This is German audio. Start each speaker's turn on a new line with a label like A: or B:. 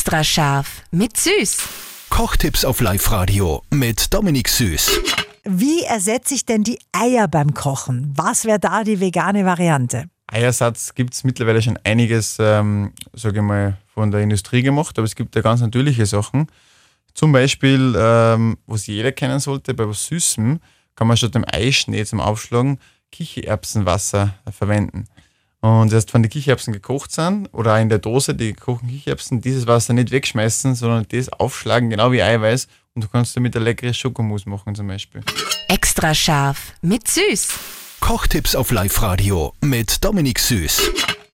A: Extra scharf mit Süß.
B: Kochtipps auf Live-Radio mit Dominik Süß.
C: Wie ersetze ich denn die Eier beim Kochen? Was wäre da die vegane Variante?
D: Eiersatz gibt es mittlerweile schon einiges, ähm, sage ich mal, von der Industrie gemacht, aber es gibt ja ganz natürliche Sachen. Zum Beispiel, ähm, was jeder kennen sollte, bei was Süßem kann man statt dem Eischnee zum Aufschlagen Kichererbsenwasser verwenden. Und erst wenn die Kichererbsen gekocht sind oder auch in der Dose die gekochten Kichererbsen, dieses Wasser nicht wegschmeißen, sondern das aufschlagen, genau wie Eiweiß. Und du kannst damit ein leckeres Schokomus machen zum Beispiel.
A: Extra scharf mit Süß.
B: Kochtipps auf Live-Radio mit Dominik Süß.